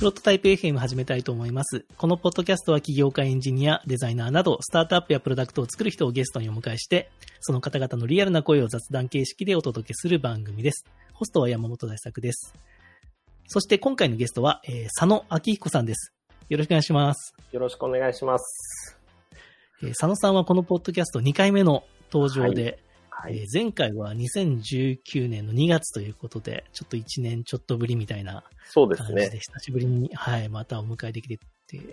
プロトタイプ FM 始めたいと思います。このポッドキャストは起業家エンジニア、デザイナーなど、スタートアップやプロダクトを作る人をゲストにお迎えして、その方々のリアルな声を雑談形式でお届けする番組です。ホストは山本大作です。そして今回のゲストは、えー、佐野明彦さんです。よろしくお願いします。よろしくお願いします。えー、佐野さんはこのポッドキャスト2回目の登場で、はいはい、えー、前回は2019年の2月ということで、ちょっと1年ちょっとぶりみたいなそうですね。久しぶりに、はい、またお迎えできて、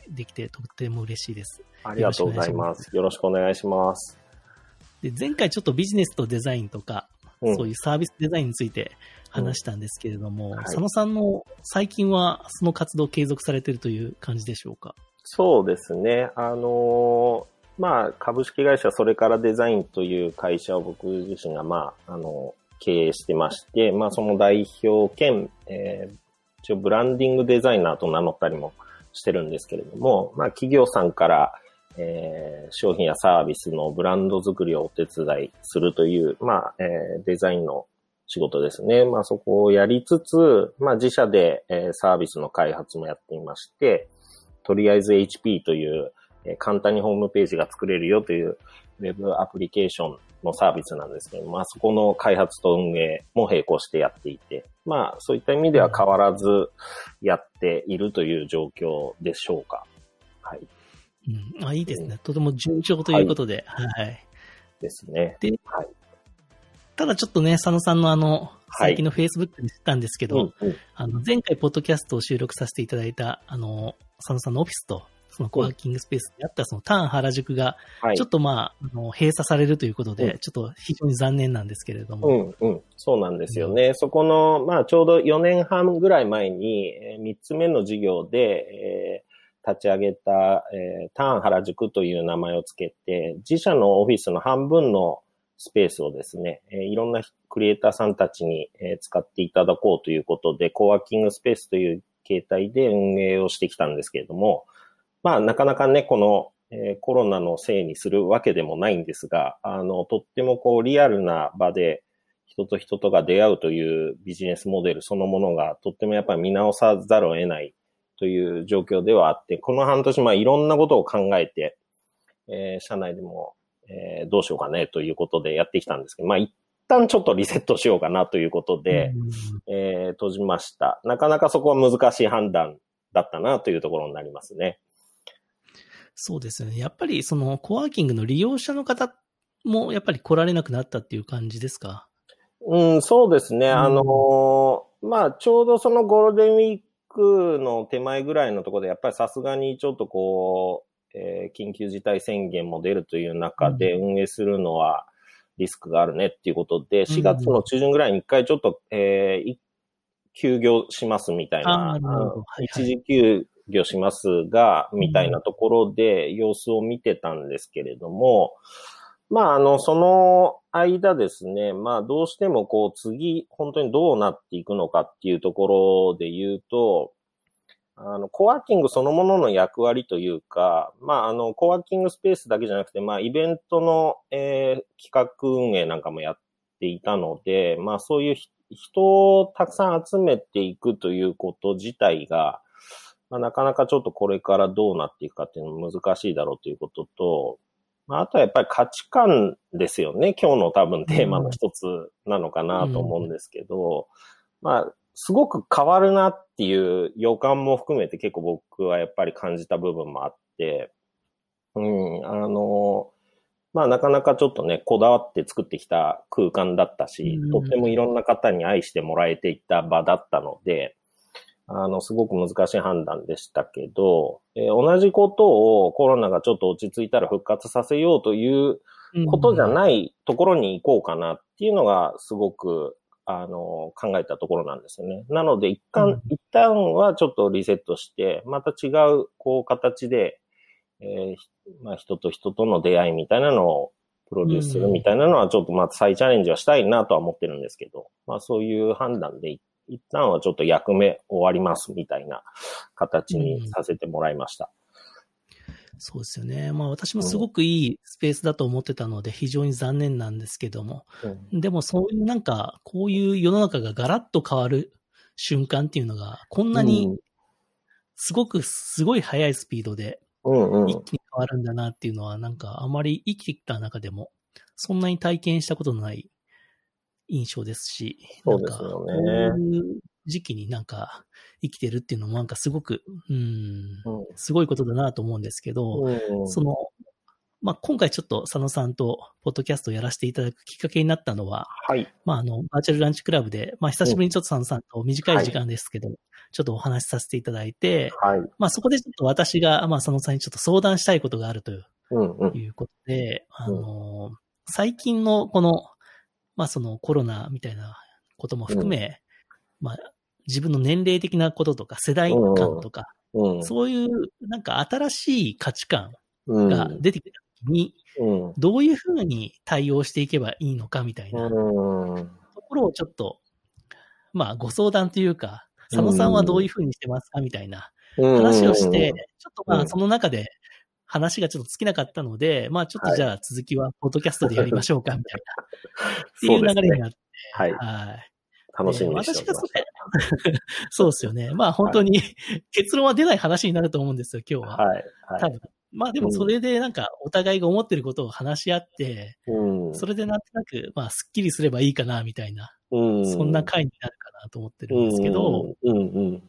できて、とっても嬉しいです。ありがとうございます。よろしくお願いします。で前回ちょっとビジネスとデザインとか、うん、そういうサービスデザインについて話したんですけれども、うんはい、佐野さんの最近はその活動を継続されているという感じでしょうか？そうですね。あのまあ、株式会社それからデザインという会社を僕自身が、まあ、あの、経営してまして、まあ、その代表兼、えー、一応ブランディングデザイナーと名乗ったりもしてるんですけれども、まあ、企業さんから、えー、商品やサービスのブランド作りをお手伝いするという、まあ、えー、デザインの仕事ですね。まあ、そこをやりつつ、まあ、自社で、えー、サービスの開発もやっていまして、とりあえず HP という、え簡単にホームページが作れるよというウェブアプリケーションのサービスなんですけど、まあそこの開発と運営も並行してやっていて、まあそういった意味では変わらずやっているという状況でしょうか。はい。うん、あ、いいですね。とても順調ということで、はい。はい、ですね。で、はい。ただちょっとね、佐野さんのあの、最近の Facebook で知ったんですけど、はいうんうん、あの、前回ポッドキャストを収録させていただいた、あの、佐野さんのオフィスと、そのコワーキングスペースであったそのターン原宿が、ちょっとまあ、あの閉鎖されるということで、うん、ちょっと非常に残念なんですけれども。うん、うん。そうなんですよね。うん、そこの、まあ、ちょうど4年半ぐらい前に、えー、3つ目の事業で、えー、立ち上げた、えー、ターン原宿という名前をつけて、自社のオフィスの半分のスペースをですね、えー、いろんなクリエイターさんたちに、えー、使っていただこうということで、コワーキングスペースという形態で運営をしてきたんですけれども、まあ、なかなかね、この、えー、コロナのせいにするわけでもないんですが、あの、とってもこう、リアルな場で、人と人とが出会うというビジネスモデルそのものがとってもやっぱり見直さざるを得ないという状況ではあって、この半年、まあいろんなことを考えて、えー、社内でも、えー、どうしようかねということでやってきたんですけど、まあ一旦ちょっとリセットしようかなということで、えー、閉じました。なかなかそこは難しい判断だったなというところになりますね。そうですね。やっぱりそのコワーキングの利用者の方もやっぱり来られなくなったっていう感じですか？うん、そうですね。うん、あの、まあ、ちょうどそのゴールデンウィークの手前ぐらいのところで、やっぱりさすがにちょっとこう、えー、緊急事態宣言も出るという中で運営するのはリスクがあるねっていうことで、4月の中旬ぐらいに一回ちょっと、えー、休業しますみたいな、一時休業しますが、みたいなところで様子を見てたんですけれども、まあ、あの、その間ですね、まあ、どうしてもこう、次、本当にどうなっていくのかっていうところで言うと、あの、コワーキングそのものの役割というか、まあ、あの、コワーキングスペースだけじゃなくて、まあ、イベントの、えー、企画運営なんかもやっていたので、まあ、そういう人をたくさん集めていくということ自体が、まあ、なかなかちょっとこれからどうなっていくかっていうのも難しいだろうということと、まあ、あとはやっぱり価値観ですよね。今日の多分テーマの一つなのかなと思うんですけど、うん、まあ、すごく変わるなっていう予感も含めて結構僕はやっぱり感じた部分もあって、うん、あの、まあなかなかちょっとね、こだわって作ってきた空間だったし、とってもいろんな方に愛してもらえていた場だったので、あの、すごく難しい判断でしたけど、えー、同じことをコロナがちょっと落ち着いたら復活させようということじゃないところに行こうかなっていうのがすごく、あの、考えたところなんですよね。なので、一旦、うん、一旦はちょっとリセットして、また違う、こう、形で、えー、まあ、人と人との出会いみたいなのをプロデュースするみたいなのは、ちょっとまた再チャレンジはしたいなとは思ってるんですけど、まあ、そういう判断で一旦はちょっと役目終わりますみたいな形にさせてもらいました。うん、そうですよね。まあ私もすごくいいスペースだと思ってたので非常に残念なんですけども、うん、でもそういうなんかこういう世の中がガラッと変わる瞬間っていうのがこんなにすごく、すごい速いスピードで。一気に変わるんだなっていうのは、なんかあまり生きてきた中でも、そんなに体験したことのない印象ですし、そうですよねなんかこういう時期になんか生きてるっていうのもなんかすごく、うん、すごいことだなと思うんですけど、うん。その、まあ、今回ちょっと佐野さんとポッドキャストをやらせていただくきっかけになったのは、はい。まあ、あの、バーチャルランチクラブで、まあ、久しぶりにちょっと佐野さんと短い時間ですけど、ちょっとお話しさせていただいて、はい。まあ、そこでちょっと私が、まあ、佐野さんにちょっと相談したいことがあるといううんうん。いうことで、あの、最近のこの、まあそのコロナみたいなことも含め、まあ自分の年齢的なこととか世代間とか、うん。そういうなんか新しい価値観うん。が出てきた時に、うん。どういうふうに対応していけばいいのかみたいなとうん。ころをちょっと、まあご相談というか、佐野さんはどういうふうにしてますかみたいな話をして、ちょっとまうんあその中で話がちょっと尽きなかったので、まあちょっとじゃあ続きはポッドキャストでやりましょうかみたいな、っていう流れになって、はい。はい。楽しみにしておりま私がそれ、そうですよね。まあ本当に結論は出ない話になると思うんですよ、今日は。はい。はい。多分。まあでもそれでなんかお互いが思ってることを話し合って、うん。それでなんとなく、まあスッキリすればいいかな、みたいな、うん。そんな回になるかなと思ってるんですけど、うんうんうん。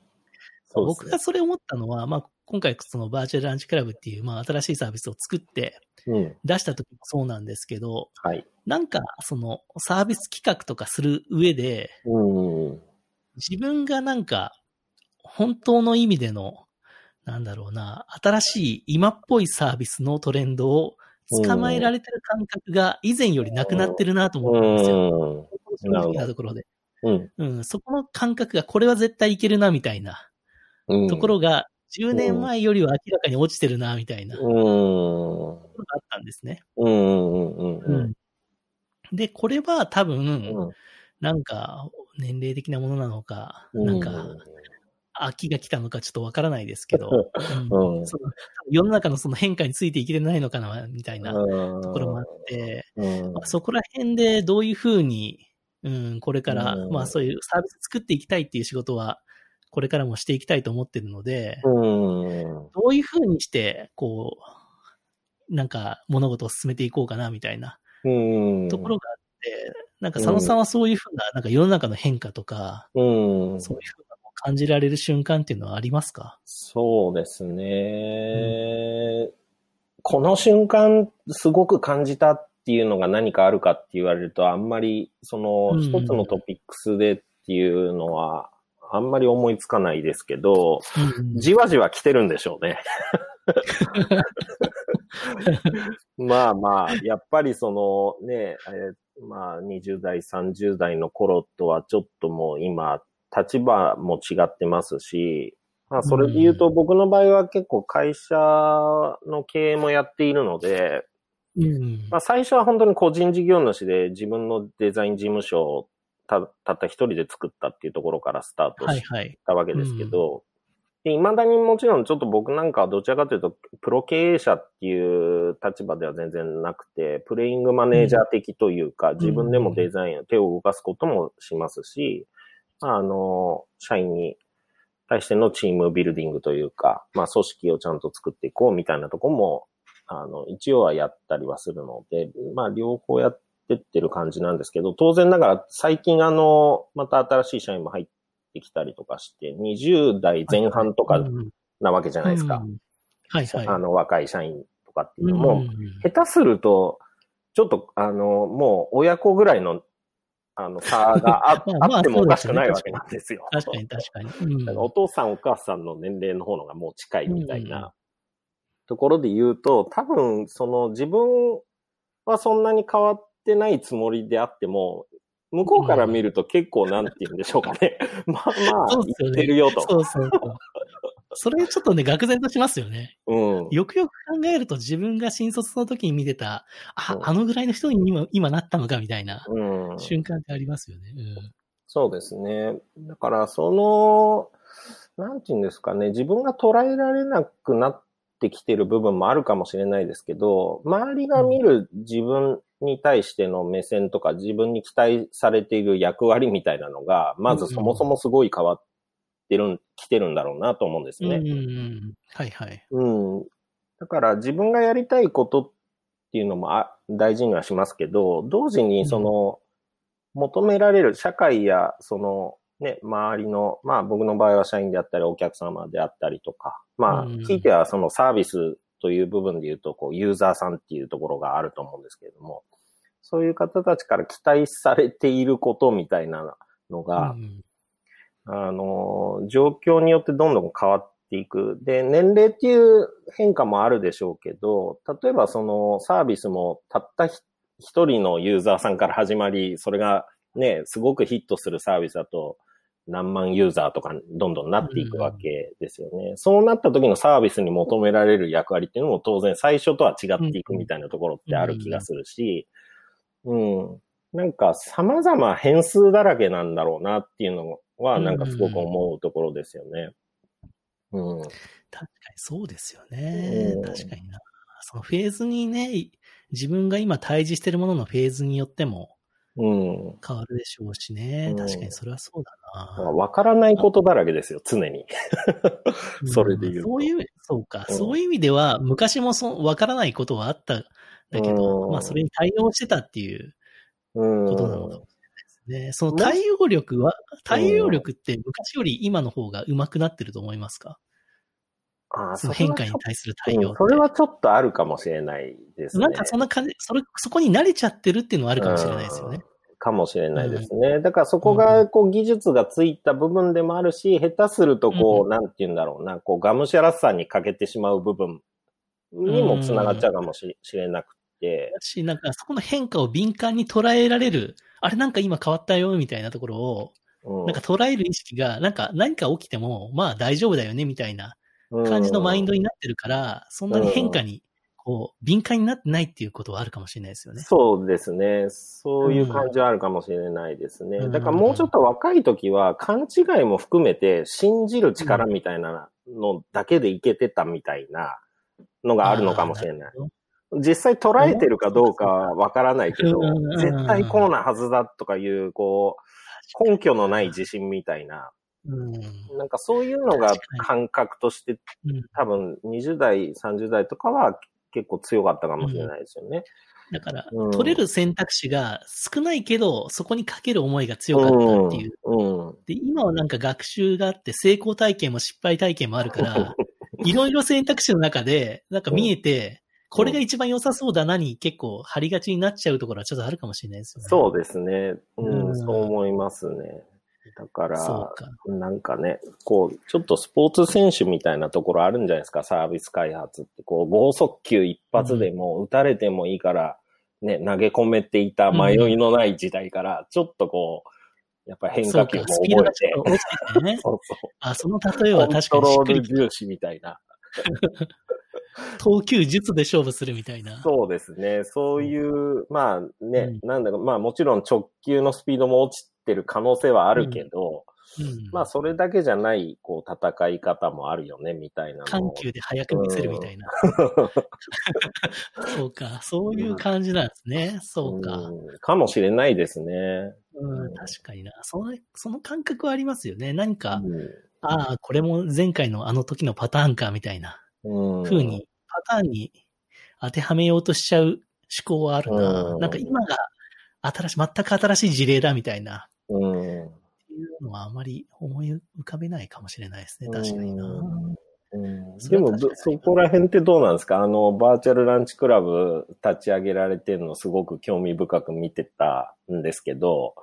僕がそれ思ったのは、まあ今回そのバーチャルランチクラブっていう、まあ新しいサービスを作ってうん。出した時もそうなんですけど、はい。なんかそのサービス企画とかする上で、うん。自分がなんか本当の意味での、なんだろうな、新しい今っぽいサービスのトレンドを捕まえられてる感覚が以前よりなくなってるなと思ったんですよ。正直なところで。うん。うん、そこの感覚がこれは絶対いけるなみたいなうん。ところが10年前よりは明らかに落ちてるなみたいなとうん。あったんですね。うんうん。で、これは多分、うん。なんか年齢的なものなのか、うんなんか飽きが来たのかちょっとわからないですけど、うんその世の中のその変化についていけてないのかな、みたいなとところもあって、うんまあそこら辺でどういうふうに、うん、これから、うんまあそういうサービス作っていきたいっていう仕事は、これからもしていきたいと思ってるので、うん。どういうふうにして、こう、なんか物事を進めていこうかな、みたいなうん。ところがあって、なんか佐野さんはそういうふうな、なんか世の中の変化とか、うん。そういうふうなのを感じられる瞬間っていうのはありますか？そうですね。この瞬間、すごく感じたっていうのが何かあるかって言われると、あんまり、その、うん一つのトピックスでっていうのは、あんまり思いつかないですけど、うん。じわじわ来てるんでしょうね。まあまあ、やっぱりそのね、えーまあ20代、30代の頃とはちょっともう今、立場も違ってますし、まあそれで言うと僕の場合は結構会社の経営もやっているので、うん。まあ最初は本当に個人事業主で自分のデザイン事務所をたたった一人で作ったっていうところからスタートしはいはい。たわけですけど、で未だにもちろんちょっと僕なんかはどちらかというと、プロ経営者っていう立場では全然なくて、プレイングマネージャー的というか、自分でもデザイン、手を動かすこともしますし、まああの、社員に対してのチームビルディングというか、まあ組織をちゃんと作っていこうみたいなところも、あの、一応はやったりはするので、まあ両方やってってる感じなんですけど、当然ながら最近あの、また新しい社員も入ってきたりとかして、20代前半とかうんなわけじゃないですか。うんはいはい。あの、若い社員とかっていううんのも、下手すると、ちょっと、あの、もう親子ぐらいの、あの、差があ まあまああってもおかしくないわけなんですよ。確かに確かに。うんだからお父さんお母さんの年齢の方のがもう近いみたいなところで言うと、多分、その自分はそんなに変わってないつもりであっても、向こうから見ると結構なんて言うんでしょうかね。まあまあ、言ってるよと。そうそうそう。それちょっとね、愕然としますよね。うん。よくよく考えると自分が新卒の時に見てた、あう、んあのぐらいの人に今今なったのかみたいなうん。瞬間ってありますよね。そうですね。だから、その、なんていうんですかね、自分が捉えられなくなってきてる部分もあるかもしれないですけど、周りが見る自分に対しての目線とか、自分に期待されている役割みたいなのが、まずそもそもすごい変わっってる、来てるんだろうなと思うんですね。うんうんうん。はいはい。うん。だから自分がやりたいことっていうのもあ大事にはしますけど、同時にその、求められる社会やそのね、周りの、まあ僕の場合は社員であったりお客様であったりとか、まあ、うんひいてはそのサービスという部分で言うと、こう、ユーザーさんっていうところがあると思うんですけれども、そういう方たちから期待されていることみたいなのが、うんあの、状況によってどんどん変わっていく。で、年齢っていう変化もあるでしょうけど、例えばそのサービスもたったひ一人のユーザーさんから始まり、それがね、すごくヒットするサービスだと、何万ユーザーとかどんどんなっていくわけですよね。そうなった時のサービスに求められる役割っていうのも当然最初とは違っていくみたいなところってある気がするし、うん。なんか様々変数だらけなんだろうなっていうのはなんかすごく思うところですよね。うん。確かにそうですよねうん。確かにな。そのフェーズにね、自分が今対峙してるもののフェーズによってもうん。変わるでしょうしね。うん確かにそれはそうだな。わからないことだらけですよ、常に。それで言うとそういう、そうか、うんそういう意味では、昔もそう、わからないことはあった。だけど、うんまあ、それに対応してたっていううん。ことなのかもしれないですね。その対応力は、対応力って昔より今の方が上手くなってると思いますか？あその変化に対する対応。うんそれはちょっとあるかもしれないですね。なんかそんな感じ、それ、そこに慣れちゃってるっていうのはあるかもしれないですよね。うんかもしれないですね。だからそこが、こう、技術がついた部分でもあるし、下手すると、こう、うんなんて言うんだろうな、こう、がむしゃらさに欠けてしまう部分にもつながっちゃうかもしれなくて。だし、なんかそこの変化を敏感に捉えられる、あれなんか今変わったよ、みたいなところを、うんなんか捉える意識が、なんか何か起きても、まあ大丈夫だよね、みたいな感じのマインドになってるから、そんなに変化に、こう、敏感になってないっていうことはあるかもしれないですよね。そうですね。そういう感じはあるかもしれないですね。うんだからもうちょっと若い時は勘違いも含めて信じる力みたいなのだけでいけてたみたいなのがあるのかもしれない。実際捉えてるかどうかはわからないけどうん、絶対こうなはずだとかいう、こう、根拠のない自信みたいな、うん。なんかそういうのが感覚としてうん多分20代、30代とかは結構強かったかもしれないですよね。だから、うん取れる選択肢が少ないけど、そこにかける思いが強かったっていう。で、今はなんか学習があって、成功体験も失敗体験もあるから、いろいろ選択肢の中で、なんか見えて、これが一番良さそうだなに結構張りがちになっちゃうところはちょっとあるかもしれないですよね。そうですね。うん、うんそう思いますね。だかそうら、か。なんかね、こう、ちょっとスポーツ選手みたいなところあるんじゃないですか、サービス開発って。こう、剛速球一発でも打たれてもいいから、ね、投げ込めていた迷いのない時代から、ちょっとこう、やっぱり変化球も、覚えてちょっ、と落ちててね。そうそう。あ、その例えはコン確かトローにしっくりル重視みたいな。投球術で勝負するみたいな。そうですね。そういう、まあね、うなんだか、まあもちろん直球のスピードも落ちてる可能性はあるけど、うん。まあそれだけじゃない、こう、戦い方もあるよね、みたいなの緩を。急で速く見せるみたいな。そうか。そういう感じなんですね。そうか。うんかもしれないですね。うん、確かにな。その、その感覚はありますよね。何か、うああ、これも前回のあの時のパターンか、みたいなん。風に、パターンに当てはめようとしちゃう思考はあるな。うんなんか今が新しい、全く新しい事例だみたいな、うん。っていうのはあまり思い浮かべないかもしれないですね。確かにな。うんそでも、そこら辺ってどうなんですか？あの、バーチャルランチクラブ立ち上げられてるのすごく興味深く見てたんですけど、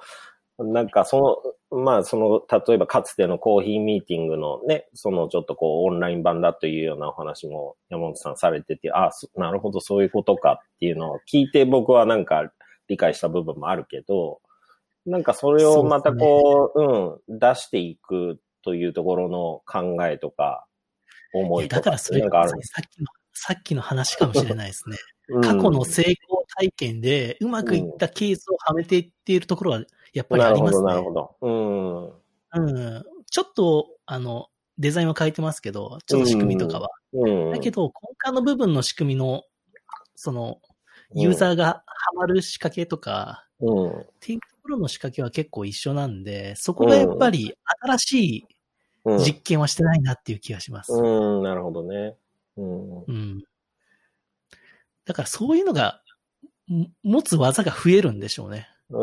なんかその、まあその、例えばかつてのコーヒーミーティングのね、そのちょっとこうオンライン版だというようなお話も山本さんされてて、あそなるほどそういうことかっていうのを聞いて僕はなんか理解した部分もあるけど、なんかそれをまたこう、うん、出していくというところの考えとか、思いとかだからそれなんかあるさっきの、さっきの話かもしれないですね。うん過去の成功体験でうまくいったケースをはめていっているところはやっぱりありますね。なるほど、なるほど。うん。ちょっと、あの、デザインは変えてますけど、ちょっと仕組みとかは。うん。うん。だけど、根幹の部分の仕組みの、その、ユーザーがハマる仕掛けとか、うん。っていうところの仕掛けは結構一緒なんで、そこがやっぱり新しいうん。実験はしてないなっていう気がします。うん、なるほどね。うん。うん。だからそういうのが、も持つ技が増えるんでしょうね。うん。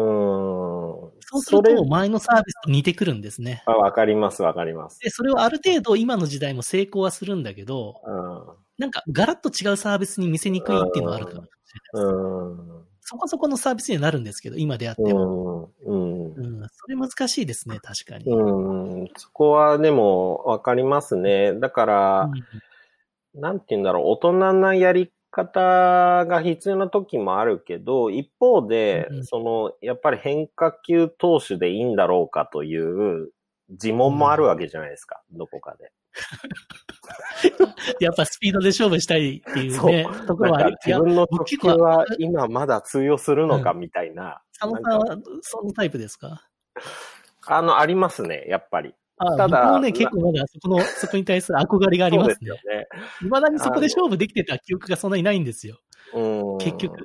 そうするれと前のサービスと似てくるんですね。あ、わかります、わかります。で、それをある程度今の時代も成功はするんだけど、うん。なんかガラッと違うサービスに見せにくいっていうのはあるかもしれないです。うん。そこそこのサービスにはなるんですけど、今であっても。うん。うん。うん、それ難しいですね、確かに。うん。そこはでもわかりますね。だから、なんて言うんだろう、大人なやり方が必要な時もあるけど、一方で、うんその、やっぱり変化球投手でいいんだろうかという自問もあるわけじゃないですか、どこかで。やっぱスピードで勝負したいっていうね、ところはあ自分の直球は僕今まだ通用するのかみたいな。佐野さんはそのタイプですか？あの、ありますね、やっぱり。あただ僕もね、結構まだそこの、そこに対する憧れがありますねそうです。よね。未だにそこで勝負できてた記憶がそんなにないんですよ。うん結局。うん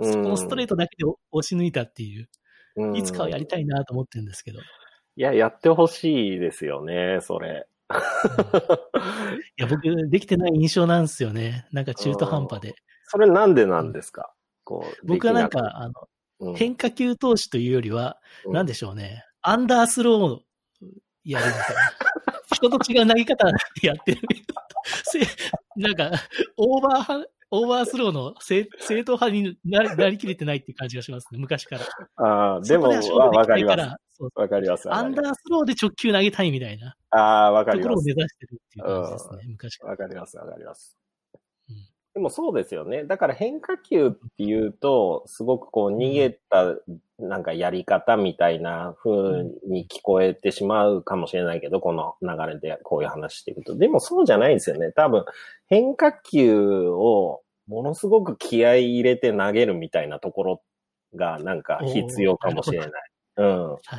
そこのストレートだけで押し抜いたっていう。うんいつかはやりたいなと思ってるんですけど。いいや、やってほしいですよね、それ。や、僕、できてない印象なんですよね。なんか中途半端で。それなんでなんですか？こう。僕はなんか、あの、うん変化球投手というよりは、うんなんでしょうね。アンダースローをやるみたいな。人と違う投げ方やってる。せなんか、オーバーオーバースローの正正統派になりなりきれてないっていう感じがしますね、昔から。ああ、でも、わわかります。わかります。アンダースローで直球投げたいみたいなああ、わかりますところを目指してるっていう感じですね、昔から。わかります、わかりますうん。でもそうですよね。だから変化球っていうと、すごくこう逃げた、なんかやり方みたいな風に聞こえてしまうかもしれないけど、この流れでこういう話していくと。でもそうじゃないですよね。多分、変化球をものすごく気合い入れて投げるみたいなところがなんか必要かもしれない。うん。確か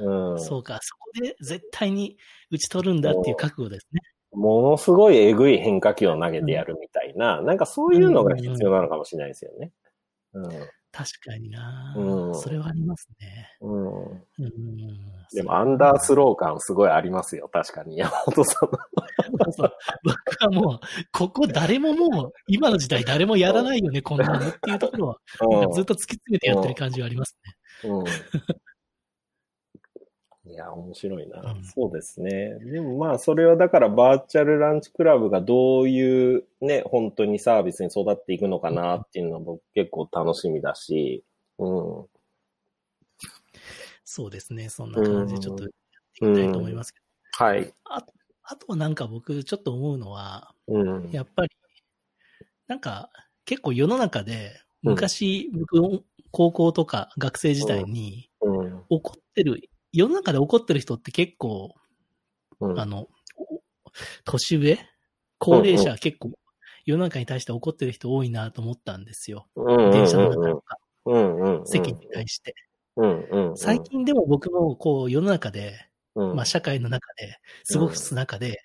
にな、うん。そうか、そこで絶対に打ち取るんだっていう覚悟ですね。ものすごいえぐい変化球を投げてやるみたいな、なんかそういうのが必要なのかもしれないですよね。うん。確かにな、うんそれはありますね。うん。うん、でもアンダースロー感すごいありますよ、確かに。山本さん僕はもう、ここ誰ももう、今の時代誰もやらないよね、こんなのっていうところは、ずっと突き詰めてやってる感じはありますね。うん。いや、面白いな、うんそうですね。でもまあ、それはだからバーチャルランチクラブがどういうね、本当にサービスに育っていくのかなっていうのは僕結構楽しみだし、うん。そうですね、そんな感じでちょっとやっていきたいと思いますけど。はい。ああとはなんか僕ちょっと思うのは、うん。やっぱり、なんか結構世の中で、昔、僕、高校とか学生時代にうん。怒ってる、世の中で怒ってる人って結構、うん。あの、お年上？高齢者は結構世の中に対して怒ってる人多いなと思ったんですよ。うん。電車の中とか、うんうんうん。世間に対して。うんうんうん。最近でも僕もこう世の中で、うん、まあ社会の中で過ごす中で、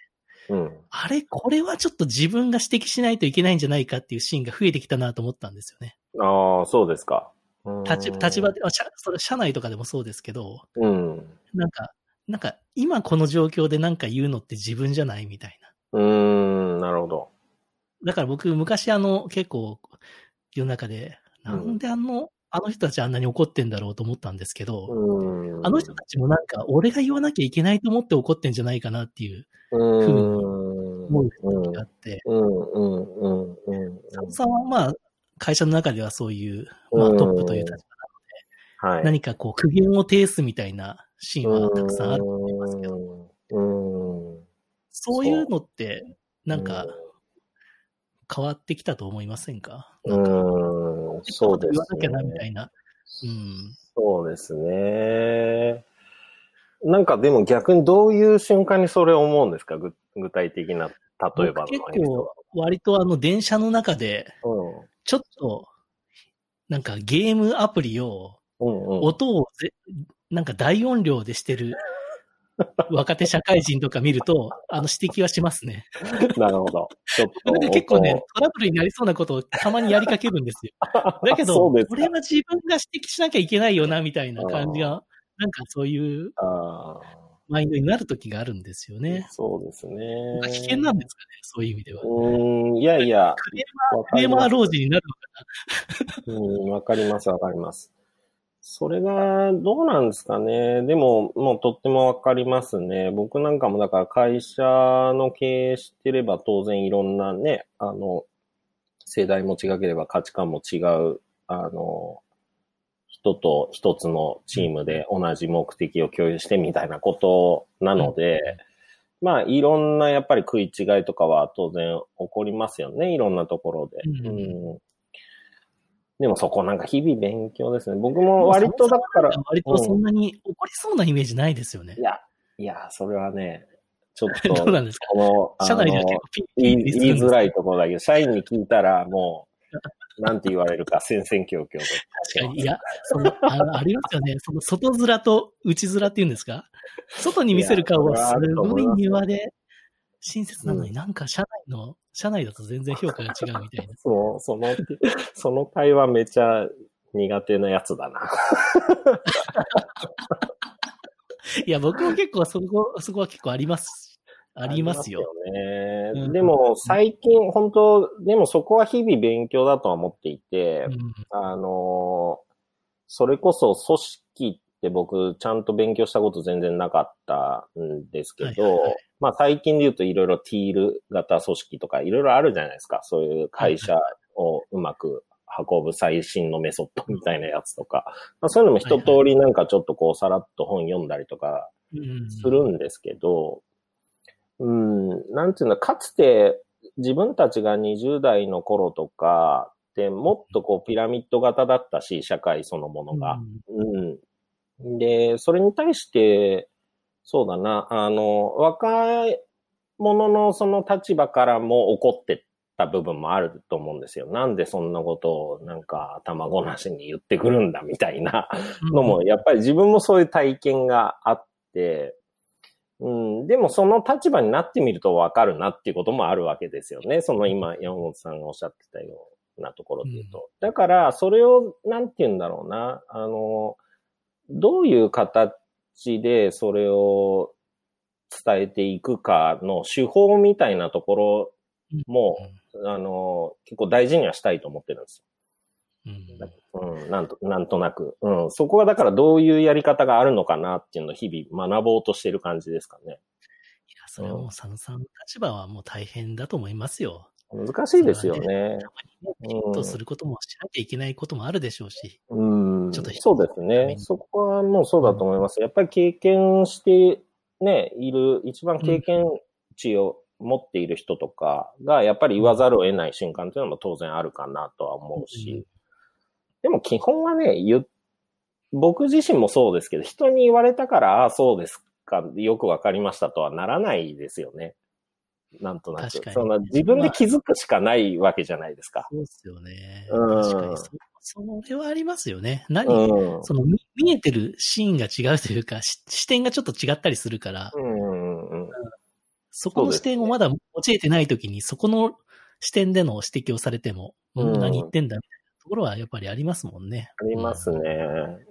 うん。あれこれはちょっと自分が指摘しないといけないんじゃないかっていうシーンが増えてきたなと思ったんですよね。ああ、そうですか。うん立場、立場で、あ社それ社内とかでもそうですけど、うん。なんか、なんか今この状況でなんか言うのって自分じゃないみたいな。うーん、なるほど。だから僕昔あの結構世の中で、なんであの、あの人たちあんなに怒ってんだろうと思ったんですけど、うん。あの人たちもなんか俺が言わなきゃいけないと思って怒ってんじゃないかなっていううん、ふうにうん。思う時があって、うん、うん、うん、うん。佐野さんはまあ会社の中ではそういう、まあトップという立場はい。何かこう苦言を呈すみたいなシーンはたくさんあると思いますけど、う。そういうのってなんか変わってきたと思いませんか？うなんかん、そうです言わなきゃなみね。たいな。うん。そうですね。なんかでも逆にどういう瞬間にそれを思うんですか？具具体的な、例えばの僕結構割とあの電車の中で、うん。ちょっと、なんかゲームアプリを。音をぜ、なんか大音量でしてる 若手社会人とか見ると、あの指摘はしますね。なるほど。ちょっとそれで結構ねトラブルになりそうなことをたまにやりかけるんですよ。だけそど、これは自分が指摘しなきゃいけないよな、みたいな感じが、なんかそういうあマインドになる時があるんですよね。そうですね。危険なんですかね、そういう意味では。うん、いやいや、クレーマー、クレーマー老人になるのかうん、わかります、わかります。それが、どうなんですかね。でも、もうとってもわかりますね。僕なんかもだから会社の経営してれば当然いろんなね、あの、世代も違ければ価値観も違う、あの、人と一つのチームで同じ目的を共有してみたいなことなので、まあ、いろんなやっぱり食い違いとかは当然起こりますよね。いろんなところで。うんうんでもそこなんか日々勉強ですね。僕も割とだから、割とそんなに怒りそうなイメージないですよねい。や、いや、それはね、ちょっと、どうなんですか？この、あ社内ではの結構言いづらい。いところだけど、社員に聞いたらもう、なんて言われるか、戦々恐々と。確かに。いや、その、あのありますよね。その外面と内面っていうんですか？外に見せる顔はすごい庭で親切なのになんか社内の、社内だと全然評価が違うみたいな。そう、その、その会話めちゃ苦手なやつだな。いや、僕も結構そこ、そこは結構あります。ありますよ。すよね。うんでも、最近、本当でもそこは日々勉強だとは思っていて、うんあのーそれこそ組織って僕ちゃんと勉強したこと全然なかったんですけど、はいはいはいまあ最近で言うといろいろティール型組織とかいろいろあるじゃないですか。そういう会社をうまく運ぶ最新のメソッドみたいなやつとか、まあ、そういうのも一通りなんかちょっとこうさらっと本読んだりとかうんするんですけど、うん、なんていうの、かつて自分たちが20代の頃とかってもっとこうピラミッド型だったし、社会そのものが。うん。で、それに対して、そうだな、あの、若い者のその立場からも怒ってた部分もあると思うんですよ。なんでそんなことをなんか頭ごなしに言ってくるんだみたいなのも、やっぱり自分もそういう体験があって、うん、でもその立場になってみるとわかるなっていうこともあるわけですよね。その今、山本さんがおっしゃってたようなところで言うと。だから、それを、なんて言うんだろうな、あの、どういう形でそれを伝えていくかの手法みたいなところも、あの、結構大事にはしたいと思ってるんですうんなんと、なんとなく。うん、そこはだからどういうやり方があるのかなっていうのを日々学ぼうとしている感じですかね。いや、それはもう佐野さんの立場はもう大変だと思いますよ。難しいですよね。ね、ピッとすることもしなきゃいけないこともあるでしょうし。うん。ちょっとそうですね。そこはもうそうだと思います。やっぱり経験してね、いる、一番経験値を持っている人とかが、やっぱり言わざるを得ない瞬間っていうのも当然あるかなとは思うし。でも基本はね、言っ僕自身もそうですけど、人に言われたから、ああ、そうですか、よくわかりましたとはならないですよね。なんとなく。その自分で気づくしかないわけじゃないですか。そうですよね。うん確かにそ。それはありますよね。何、うん。その見見えてるシーンが違うというか、し視点がちょっと違ったりするから、うんうんうん。そこの視点をまだ用いてないときに、そこの視点での指摘をされても、うんうん何言ってんだみたいなところはやっぱりありますもんね。ありますね。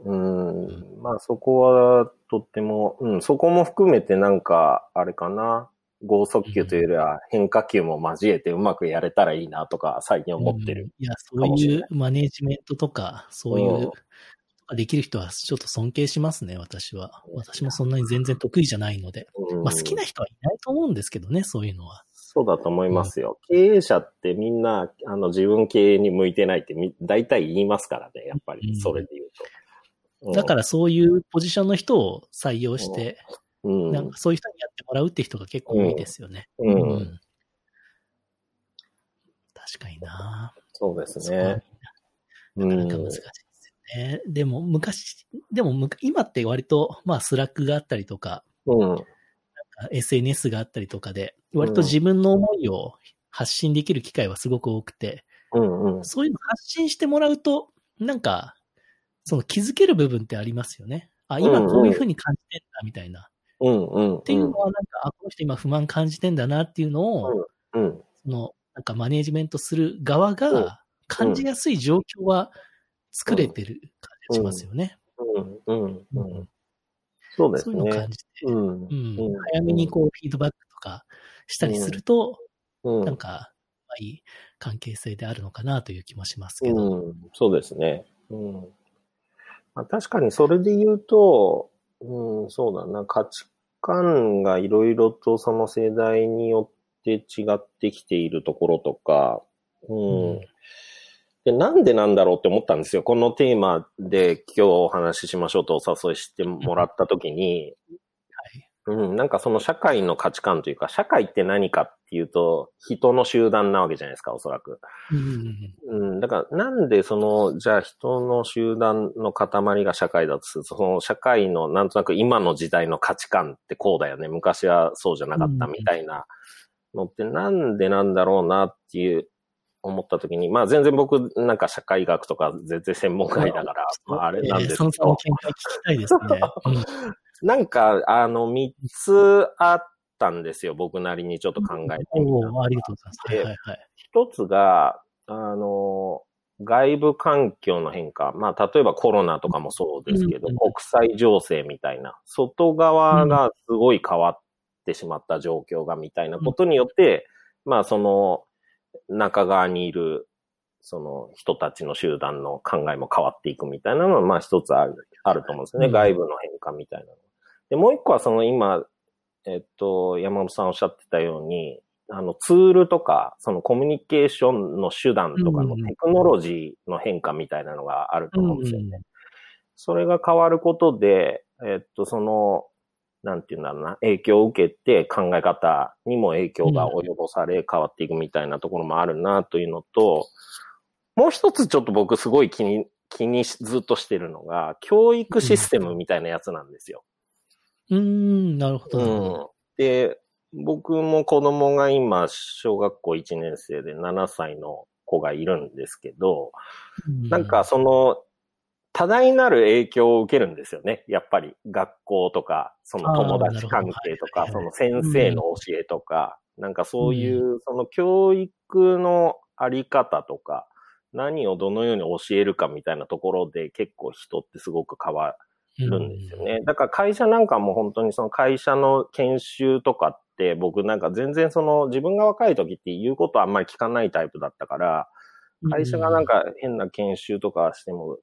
うん。まあそこはとっても、うん、そこも含めてなんか、あれかな。剛速球というよりは変化球も交えてうまくやれたらいいなとか最近思ってる。うんいや、そういうマネージメントとか、そういううんできる人はちょっと尊敬しますね、私は。私もそんなに全然得意じゃないので。うんまあ好きな人はいないと思うんですけどね、そういうのは。そうだと思いますよ。経営者ってみんな、あの、自分経営に向いてないってみ、大体言いますからね、やっぱり、それで言うと。うんだからそういうポジションの人を採用して、うん。なんかそういう人にやってもらうって人が結構多いですよね。うん確かになそうですね。うんなかなか難しいですよね。でも昔、でもむ今って割と、まあスラックがあったりとか、うん。SNS があったりとかで、割と自分の思いを発信できる機会はすごく多くて、うんうん。そういうの発信してもらうと、なんか、その気づける部分ってありますよね。あ、今こういうふうに感じてんだ、みたいな。うんうん。っていうのは、なんか、あ、この人今不満感じてんだなっていうのを、うん。その、なんかマネージメントする側うんが感じやすい状況は作れてる感じがしますよね。うんうんうん。そうですね。そういうのを感じて、うん。うんうん早めにこうフィードバックとかしたりすると、うん。なんか、まあいい関係性であるのかなという気もしますけど。うん、そうですね。うん。まあ、確かにそれで言うと、うん、そうだな、価値観がいろいろとその世代によって違ってきているところとか、うん。うんで、なんでなんだろうって思ったんですよ。このテーマで今日お話ししましょうとお誘いしてもらったときに、はい。うん、なんかその社会の価値観というか、社会って何かっていうと、人の集団なわけじゃないですか、おそらく。うんうんうん、だからなんでその、じゃあ人の集団の塊が社会だとすると、その社会のなんとなく今の時代の価値観ってこうだよね。昔はそうじゃなかったみたいなのってなんでなんだろうなっていう思った時に、まあ全然僕なんか社会学とか全然専門外だから、まああれなんですけそのその聞きたいですね。なんかあの三つあったんですよ。僕なりにちょっと考えてうん、みたありがとうございます。はいはいはい。一つが、あの、外部環境の変化。まあ、例えばコロナとかもそうですけど、うん国際情勢みたいな、外側がすごい変わってしまった状況がみたいなことによって、まあ、その、中側にいる、その人たちの集団の考えも変わっていくみたいなのは、まあ一つある、あると思うんですね。うん外部の変化みたいなの。で、もう一個はその今、えっと、山本さんおっしゃってたように、あの、ツールとか、そのコミュニケーションの手段とかのうんテクノロジーの変化みたいなのがあると思うんですよね。うんそれが変わることで、えっと、その、なんていうんだろうな、影響を受けて考え方にも影響が及ぼされ変わっていくみたいなところもあるなというのと、もう一つちょっと僕すごい気に、気にしずっとしてるのが、教育システムみたいなやつなんですよ。うーん、なるほど。うん。で、僕も子供が今、小学校1年生で7歳の子がいるんですけど、うなんか、その、多大なる影響を受けるんですよね。やっぱり学校とか、その友達関係とか、その先生の教えとか、なんかそういう、その教育のあり方とか、何をどのように教えるかみたいなところで結構人ってすごく変わるんですよね。だから会社なんかも本当にその会社の研修とかって僕なんか全然その自分が若い時って言うことあんまり聞かないタイプだったから、うん。会社がなんか変な研修とかしても、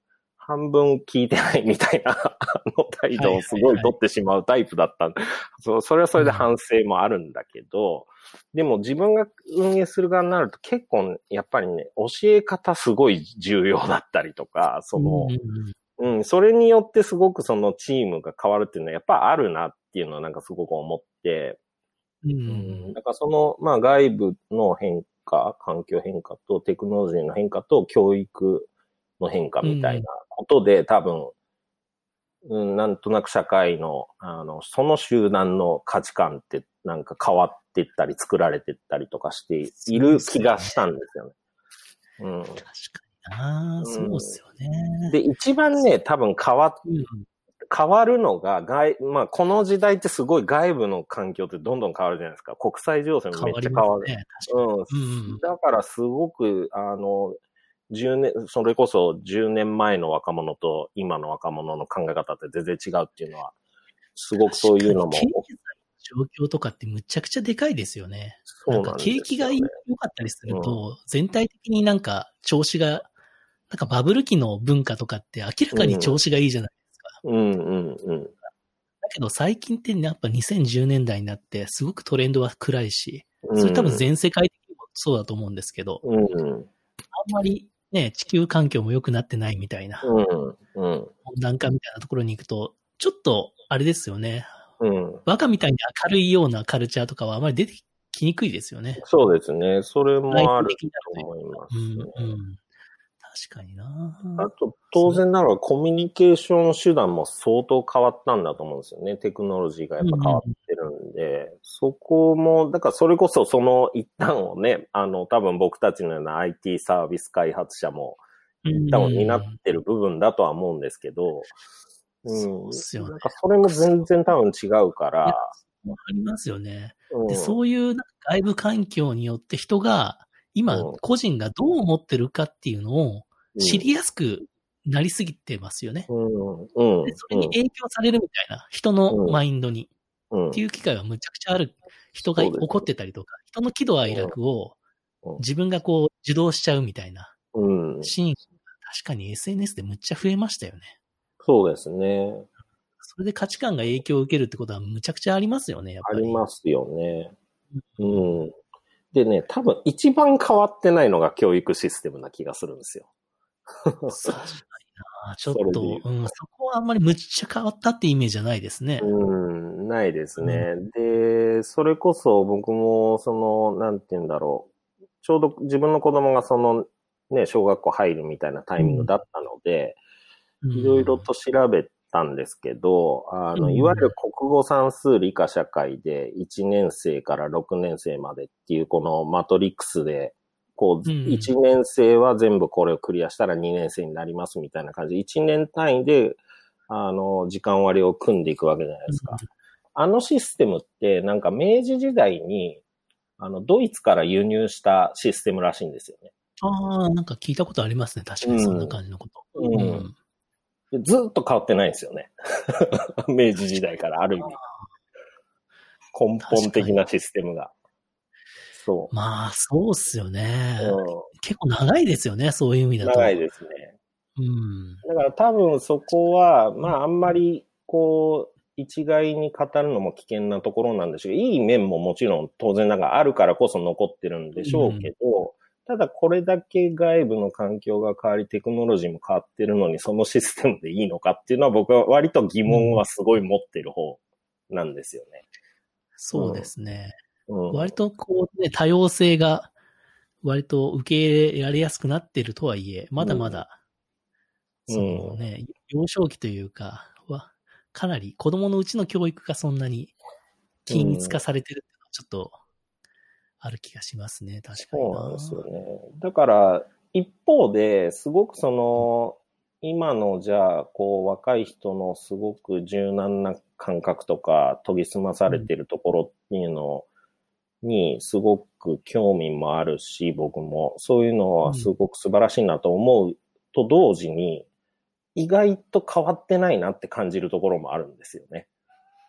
半分聞いてないみたいな、あの態度をすごい取ってしまうタイプだった。そうそれはそれで反省もあるんだけど、でも自分が運営する側になると結構やっぱりね、教え方すごい重要だったりとか、その、うんうん、それによってすごくそのチームが変わるっていうのはやっぱあるなっていうのはなんかすごく思って、うん、だからその、まあ外部の変化、環境変化とテクノロジーの変化と教育の変化みたいなことで、多分、うん、なんとなく社会の、あの、その集団の価値観ってなんか変わっていったり作られていったりとかしている気がしたんですよね。うん。確かにな、そうっすよね。で、一番ね、多分変わっうん変わるのが、外、まあ、この時代ってすごい外部の環境ってどんどん変わるじゃないですか。国際情勢もめっちゃ変わる。ね。確かに。うん。うんだからすごく、あの、10年、それこそ10年前の若者と今の若者の考え方って全然違うっていうのは、すごくそういうのも、状況とかってむちゃくちゃでかいですよね。そうなんね景気が良かったりすると、全体的になんか調子が、なんかバブル期の文化とかって明らかに調子がいいじゃないですか。うんうんうん。だけど最近ってやっぱ2010年代になってすごくトレンドは暗いし、うんそれ多分全世界的にもそうだと思うんですけど、うん。あんまりね、地球環境も良くなってないみたいな、うん。うん。温暖化みたいなところに行くと、ちょっとあれですよね。うん。バカみたいに明るいようなカルチャーとかはあまり出てきにくいですよね。そうですね。それもあると思いますうん、ね。うん。確かにな。あと、当然ながらコミュニケーション手段も相当変わったんだと思うんですよね。テクノロジーがやっぱ変わってるんで、そこも、だからそれこそその一端をね、あの、多分僕たちのような IT サービス開発者も一端を担ってる部分だとは思うんですけど、うん。そうっすよね。なんかそれも全然多分違うから、ありますよね。うん。で、そういう外部環境によって人が、今うん、個人がどう思ってるかっていうのを知りやすくなりすぎてますよね。うん。うん。でそれに影響されるみたいな、人のマインドに、うんっていう機会はむちゃくちゃある。人が怒ってたりとか、人の喜怒哀楽をうん自分がこう受動しちゃうみたいなうん。シーン、確かに SNS でむっちゃ増えましたよね。そうですね。それで価値観が影響を受けるってことはむちゃくちゃありますよね、やっあぱり。りますよね。うん。でね、多分一番変わってないのが教育システムな気がするんですよ。確かにな ちょっと、うん、そこはあんまりむっちゃ変わったってイメージじゃないですね。うん、ないですね。で、それこそ僕も、その、なんて言うんだろう。ちょうど自分の子供がその、ね、小学校入るみたいなタイミングだったので、うんいろいろと調べたんですけど、あの、うんいわゆる国語算数理科社会で1年生から6年生までっていうこのマトリックスで、こう、うん1年生は全部これをクリアしたら2年生になりますみたいな感じで、1年単位で、あの、時間割を組んでいくわけじゃないですか。あのシステムって、なんか明治時代に、あの、ドイツから輸入したシステムらしいんですよね。ああ、なんか聞いたことありますね。確かにそんな感じのこと。うんでずっと変わってないんですよね。明治時代からある意味。根本的なシステムが。そまあ、そうっすよね、う。結構長いですよね、そういう意味うん、だと。長いですね。うん。だから多分そこは、まああんまり、こう、一概に語るのも危険なところなんでしょうけど、いい面ももちろん当然ながらあるからこそ残ってるんでしょうけど、ただこれだけ外部の環境が変わり、テクノロジーも変わってるのに、そのシステムでいいのかっていうのは僕は割と疑問はすごい持ってる方なんですよね。そうですね。うん。割とこうね、多様性が割と受け入れられやすくなってるとはいえ、まだまだ、うんそのね、幼少期というか、は、かなり子供のうちの教育がそんなに均一化されてるっていうのはちょっとある気がしますね、確かにそうなんですよね。だから、一方で、すごくその、今のじゃあ、こう、若い人のすごく柔軟な感覚とか、研ぎ澄まされてるところっていうのに、すごく興味もあるし、僕も、そういうのはすごく素晴らしいなと思うと同時に、意外と変わってないなって感じるところもあるんですよね。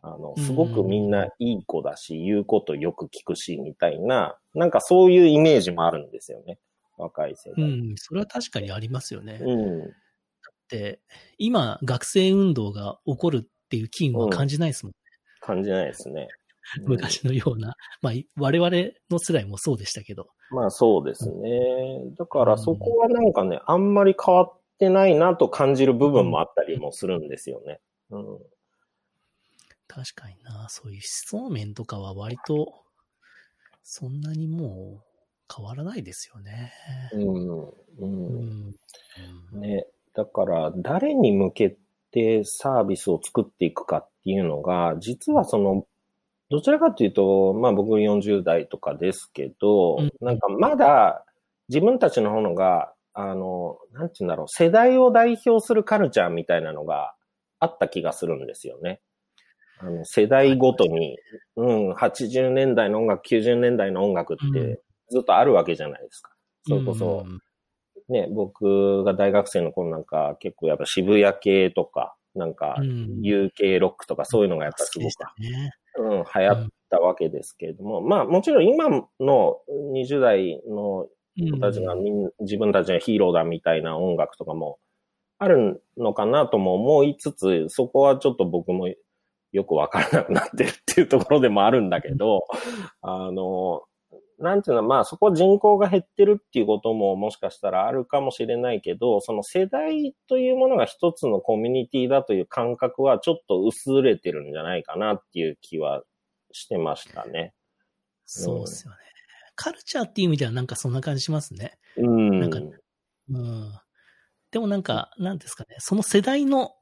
あの、すごくみんないい子だし、言うことよく聞くし、みたいな、なんかそういうイメージもあるんですよね。若い世代。うん、それは確かにありますよね。うん。で、今、学生運動が起こるっていう機運は感じないですもん。感じないですね。うん昔のような。まあ、い我々の世代もそうでしたけど。まあそうですね。だからそこはなんかね、あんまり変わってないなと感じる部分もあったりもするんですよね。うん。確かにな、そういう思想面とかは割と、そんなにもう変わらないですよね。うん。ううん。ん。ね。だから誰に向けてサービスを作っていくかっていうのが、実はその、どちらかというと、まあ僕40代とかですけど、うんなんかまだ自分たちの方が、あの、なんて言うんだろう、世代を代表するカルチャーみたいなのがあった気がするんですよね。あの、世代ごとに、うん、80年代の音楽、90年代の音楽っうんてずっとあるわけじゃないですか。それこそ、うんね、僕が大学生の頃なんか結構やっぱ渋谷系とか、なんかうん UK ロックとかそういうのがやっぱすごく好きでしたね。うん、流行ったわけですけれども、まあもちろん今の20代の人たちがみん自分たちがヒーローだみたいな音楽とかもあるのかなとも思いつつ、そこはちょっと僕もよくわからなくなってるっていうところでもあるんだけど、あの、なんていうの、まあそこ人口が減ってるっていうことももしかしたらあるかもしれないけど、その世代というものが一つのコミュニティだという感覚はちょっと薄れてるんじゃないかなっていう気はしてましたね。そうですよね。カルチャーっていう意味ではなんかそんな感じしますね。うん。なんかうん。でもなんか、なんですかね、その世代の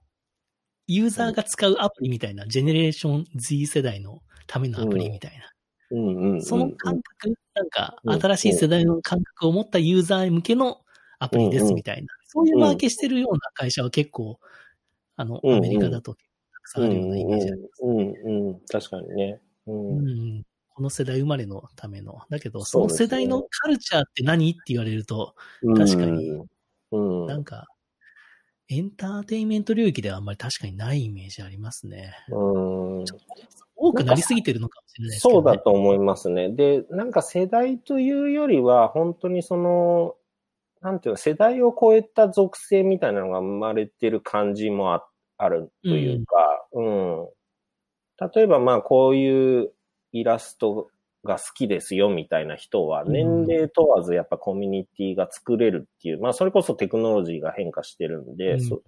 ユーザーが使うアプリみたいな、ジェネレーション Z 世代のためのアプリみたいな。うんうんうん、その感覚、なんか、うん新しい世代の感覚を持ったユーザー向けのアプリですみたいな。そういうマーケしてるような会社は結構、あの、アメリカだとたくさんあるようなイメージある。うんうんうん、確かにね。うんうんこの世代生まれのための。だけど、その世代のカルチャーって何って言われると、うん確かにうんなんか、エンターテインメント領域ではあんまり確かにないイメージありますね。うん。多くなりすぎてるのかもしれないですね。そうだと思いますね。で、なんか世代というよりは、本当にその、なんていうの、世代を超えた属性みたいなのが生まれてる感じもああるというか、うん、例えばまあこういうイラストが好きですよみたいな人は、うん年齢問わずやっぱコミュニティが作れるっていう、まあそれこそテクノロジーが変化してるんで、うんそ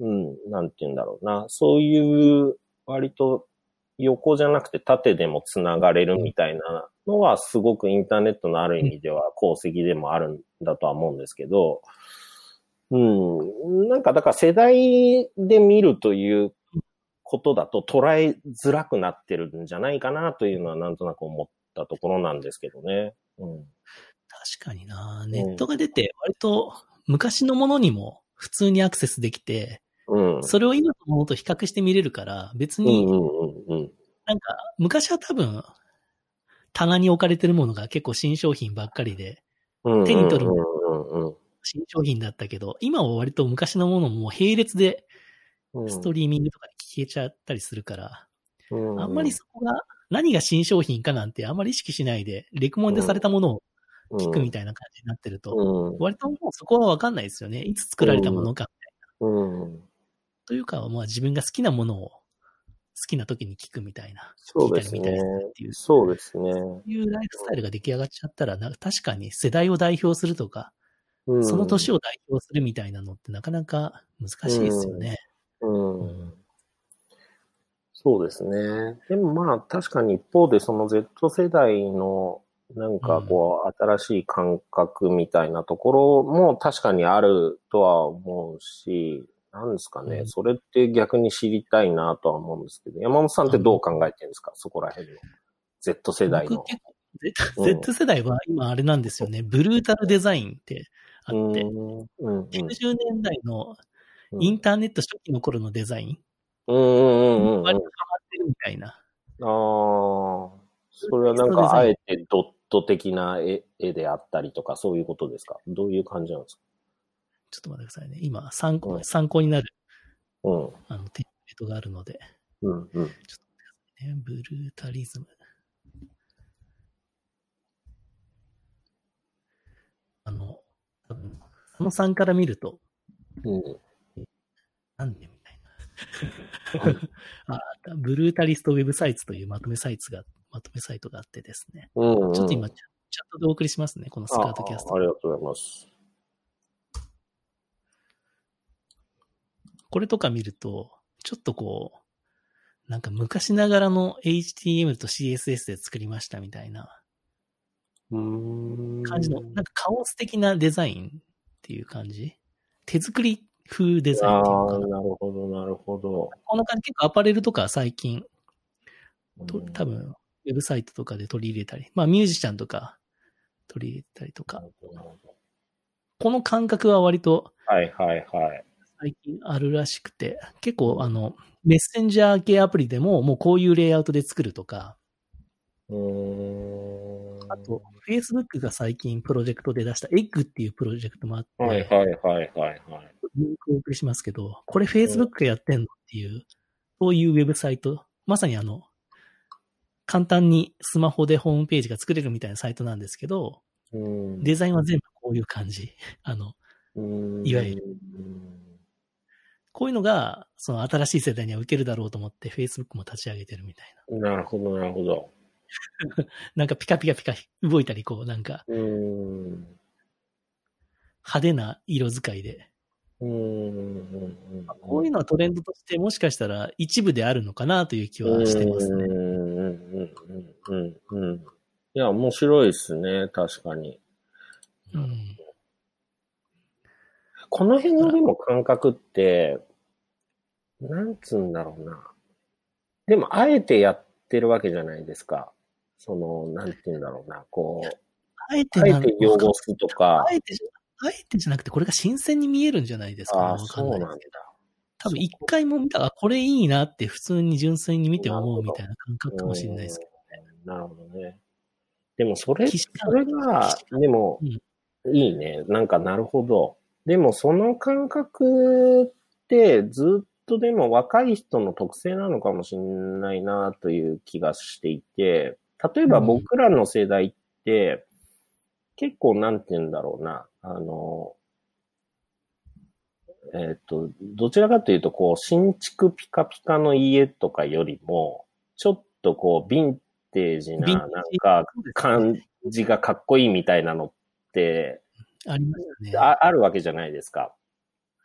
うん、なんていうんだろうな、そういう割と横じゃなくて縦でもつながれるみたいなのはすごくインターネットのある意味では功績でもあるんだとは思うんですけど、うん、なんかだから世代で見るということだと捉えづらくなってるんじゃないかなというのはなんとなく思ったところなんですけどね。うん。確かになネットが出て、割と昔のものにも普通にアクセスできて、うん。それを今のものと比較して見れるから、別に。なんか、昔は多分、棚に置かれてるものが結構新商品ばっかりで、うん手に取る新商品だったけど、今は割と昔のものも並列でうん。ストリーミングとかで聞けちゃったりするから、うんあんまりそこが何が新商品かなんてあんまり意識しないで、レコメンドされたものを聞くみたいな感じになってると、うん割ともうそこはわかんないですよね。いつ作られたものか。うん。というか、まあ自分が好きなものを好きな時に聞くみたいな。そうですね聞いたり見たりするっていう。そうですね。そういうライフスタイルが出来上がっちゃったら、な確かに世代を代表するとか、うんその年を代表するみたいなのってなかなか難しいですよね。うん。そうですね。でもまあ確かに一方でその Z 世代のなんかこう新しい感覚みたいなところも確かにあるとは思うし、なんですかね、うん。それって逆に知りたいなとは思うんですけど、山本さんってどう考えてるんですか、そこら辺の。Z 世代の。Z, うん。Z 世代は今あれなんですよね。ブルータルデザインってあって、うんうん90年代のうん。インターネット初期の頃のデザイン、うんうんうんうん。割とハマってるみたいな。ああ、それはなんかあえてドット的な絵絵であったりとかそういうことですか？どういう感じなんですか？ちょっと待ってくださいね。今、参考、うん参考になる、うん。あの、テンプレートがあるので、うんうん。ね、ブルータリズム。あの、多分、佐野さんから見ると、うん。なんでみたいな。あブルータリストウェブサイトというまとめサイトが、まとめサイトがあってですね。うんうん、ちょっと今、チャチャットでお送りしますね。このスカートキャストああ。りがとうございます。これとか見ると、ちょっとこう、なんか昔ながらの HTML と CSS で作りましたみたいなうーん。感じの、なんかカオス的なデザインっていう感じ？手作り風デザインっていうかな？なるほど、なるほど。こんな感じ、結構アパレルとか最近、とうん多。分、ウェブサイトとかで取り入れたり、まあミュージシャンとか取り入れたりとか、この感覚は割とはいはいはい。最近あるらしくて、結構あの、メッセンジャー系アプリでももうこういうレイアウトで作るとか。あと、Facebook が最近プロジェクトで出した Egg っていうプロジェクトもあって、はいはいはいはいはい。リンクをお送りしますけど、これ Facebook がやってんのっていう、そういうウェブサイト、まさにあの、簡単にスマホでホームページが作れるみたいなサイトなんですけど、うんデザインは全部こういう感じ。あの、うんいわゆる。こういうのが、その新しい世代には受けるだろうと思って Facebook も立ち上げてるみたいな。なるほど、なるほど。なんかピカピカピカ動いたり、こうなんかうん。派手な色使いで。うん。こういうのはトレンドとしてもしかしたら一部であるのかなという気はしてますね。うんうんうんうんうん。いや、面白いですね、確かに。うん。この辺のでも感覚って、なんつうんだろうな。でも、あえてやってるわけじゃないですか。その、なんて言うんだろうな、こう、あえてあえて汚すとかあ。えてじゃ、あえてじゃなくて、これが新鮮に見えるんじゃないですか、ね。ああ、そうなんだ。多分一回も見たら、あこれいいなって普通に純粋に見て思うみたいな感覚かもしれないですけど。なるほどね。でも、それ、それが、でもうん、いいね。なんか、なるほど。でもその感覚ってずっとでも若い人の特性なのかもしれないなという気がしていて、例えば僕らの世代って、結構なんて言うんだろうな、あの、えっ、と、どちらかというと、こう、新築ピカピカの家とかよりも、ちょっとこう、ヴィンテージな、なんか、感じがかっこいいみたいなのって、ありましたね。ああるわけじゃないですか。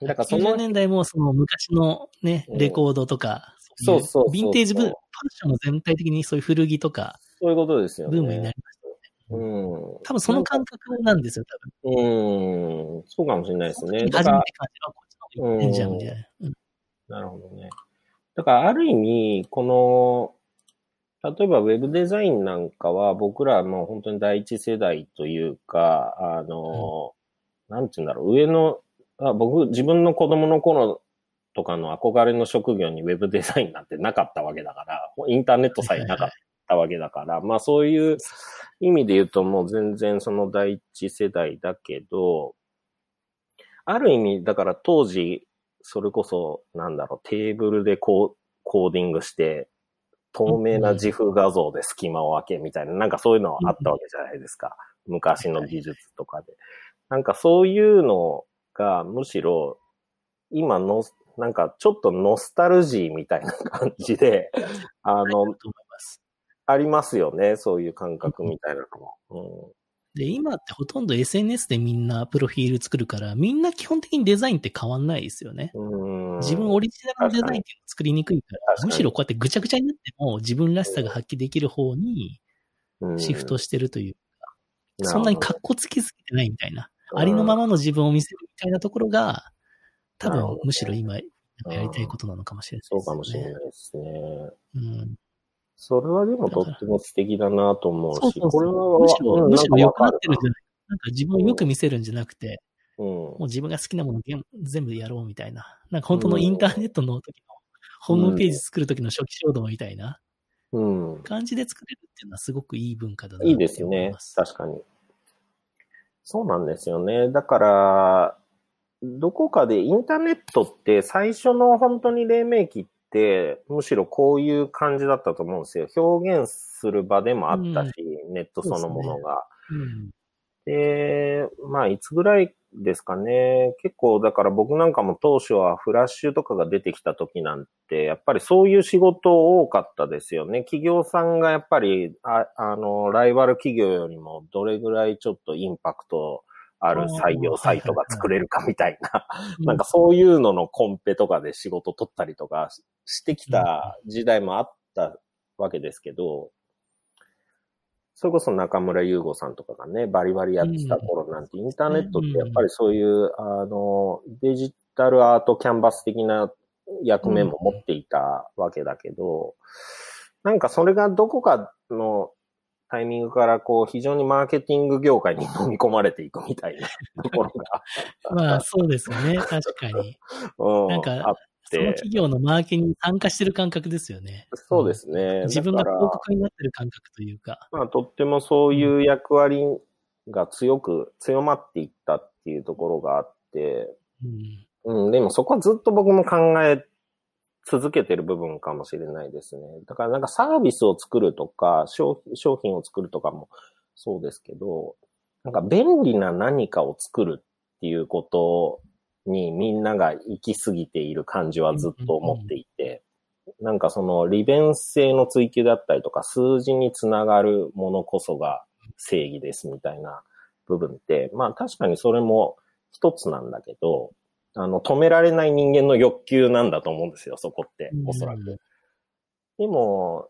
だからそ90の、年代もその昔のね、うんレコードとか、そうそうそうそうヴィンテージブーム、ファッションも全体的にそういう古着とか、そういうことですよね。ブームになりました。うん。多分その感覚なんですよ、多分。うん。そうかもしれないですね。初めて感じた、こっちの方がいいんじゃん、みたいな。うんなるほどね。だから、ある意味、この、例えばウェブデザインなんかは僕らも本当に第一世代というか、あの、なんて言うんだろう、上の、あ僕、自分の子供の頃とかの憧れの職業にウェブデザインなんてなかったわけだから、インターネットさえなかったわけだから、まあそういう意味で言うともう全然その第一世代だけど、ある意味、だから当時、それこそ、なんだろう、テーブルでこう、コーディングして、透明な自負画像で隙間を開けみたいな、なんかそういうのあったわけじゃないですか。昔の技術とかで。なんかそういうのが、むしろ、今の、なんかちょっとノスタルジーみたいな感じで、あの。ありますよね。そういう感覚みたいなのも。で、今ってほとんど SNS でみんなプロフィール作るから、みんな基本的にデザインって変わんないですよね。自分オリジナルのデザインっていうのを作りにくいから、むしろこうやってぐちゃぐちゃになっても自分らしさが発揮できる方にうんシフトしてるという、なるほどそんなに格好つきすぎてないみたいな、うんありのままの自分を見せるみたいなところが、多分むしろ今やりたいことなのかもしれないですね。そうかもしれないですね。うん。それはでもとっても素敵だなと思うし、これは、むしろ、うんむしろ良くなってるじゃないなんか自分をよく見せるんじゃなくて、わかるもう自分が好きなもの全全部やろうみたいな。なんか本当のインターネットの時の、ホームページ作る時の初期衝動みたいなうん。うん。感じで作れるっていうのはすごくいい文化だなってい思います。いですね。確かに。そうなんですよね。だから、どこかでインターネットって最初の本当に黎明期って、むしろこういう感じだったと思うんですよ。表現する場でもあったし、ネットそのものが。うん。で、まあ、いつぐらいですかね。結構、だから僕なんかも当初はフラッシュとかが出てきた時なんて、やっぱりそういう仕事多かったですよね。企業さんがやっぱり、ああの、ライバル企業よりもどれぐらいちょっとインパクトある採用サイトが作れるかみたいな、なんかそういうののコンペとかで仕事取ったりとかしてきた時代もあったわけですけど、それこそ中村優吾さんとかがね、バリバリやってた頃なんて、インターネットってやっぱりそういう、あの、デジタルアートキャンバス的な役目も持っていたわけだけど、なんかそれがどこかのタイミングからこう非常にマーケティング業界に飲み込まれていくみたいな ところが。まあそうですよね。確かに。うんなんかそのて、企業のマーケに参加してる感覚ですよね。そうですね。自分が広告になってる感覚というか。まあ、とってもそういう役割が強く、強まっていったっていうところがあって、うん。うん、でもそこはずっと僕も考え続けてる部分かもしれないですね。だからなんかサービスを作るとか、商品を作るとかもそうですけど、なんか便利な何かを作るっていうことにみんなが行き過ぎている感じはずっと思っていて、なんかその利便性の追求だったりとか、数字につながるものこそが正義ですみたいな部分って、まあ確かにそれも一つなんだけど、あの、止められない人間の欲求なんだと思うんですよ、そこって、おそらく。うんでも、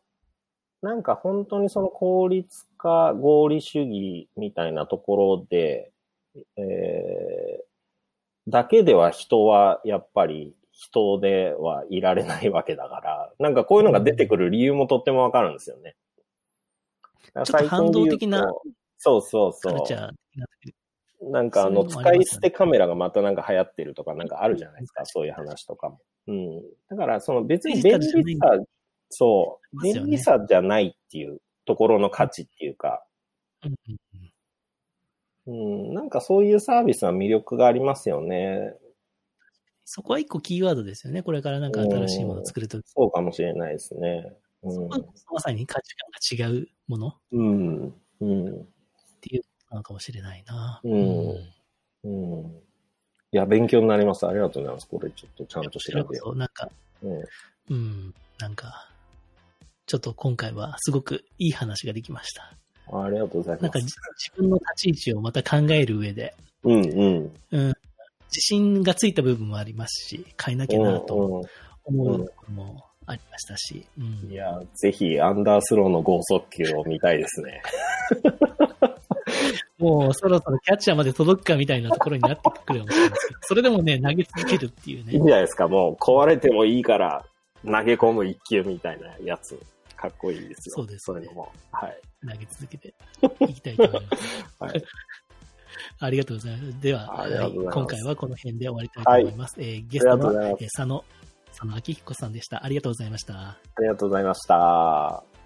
なんか本当にその効率化、合理主義みたいなところで、えーだけでは人はやっぱり人ではいられないわけだから、なんかこういうのが出てくる理由もとってもわかるんですよね。ちょっと反動的なそうそうそう。なんかあの、使い捨てカメラがまたなんか流行ってるとかなんかあるじゃないですか、そういう話とかも。うん。だからその別に便利さ、そう、便利さじゃないっていうところの価値っていうか、うんなんかそういうサービスは魅力がありますよね。そこは一個キーワードですよね。これからなんか新しいものを作るとき。そうかもしれないですね。うそこはん。まさに価値観が違うものっうん。うん。ていうのなのかもしれないな。うんうん。いや、勉強になります。ありがとうございます。これちょっとちゃんと調べよそ、なんか、う。うん。うん、なんか、ちょっと今回はすごくいい話ができました。ありがとうございます。なんかじ自分の立ち位置をまた考える上で、うんうん。うん、自信がついた部分もありますし、変えなきゃなと思うところもありましたし、うんん。いや、ぜひ、アンダースローの剛速球を見たいですね。もうそろそろキャッチャーまで届くかみたいなところになってくるかもしれないですけど、それでもね、投げ続けるっていういいんねじ、ゃないですか。もう、壊れてもいいから、投げ込む一球みたいなやつ。かっこいいですよ。そうですねそういうのも。はい。投げ続けていきたいと思います。はい。ありがとうございます。では、今回はこの辺で終わりたいと思います。えーゲストありがとうございは、ますえー佐野、佐野明彦さんでした。ありがとうございました。ありがとうございました。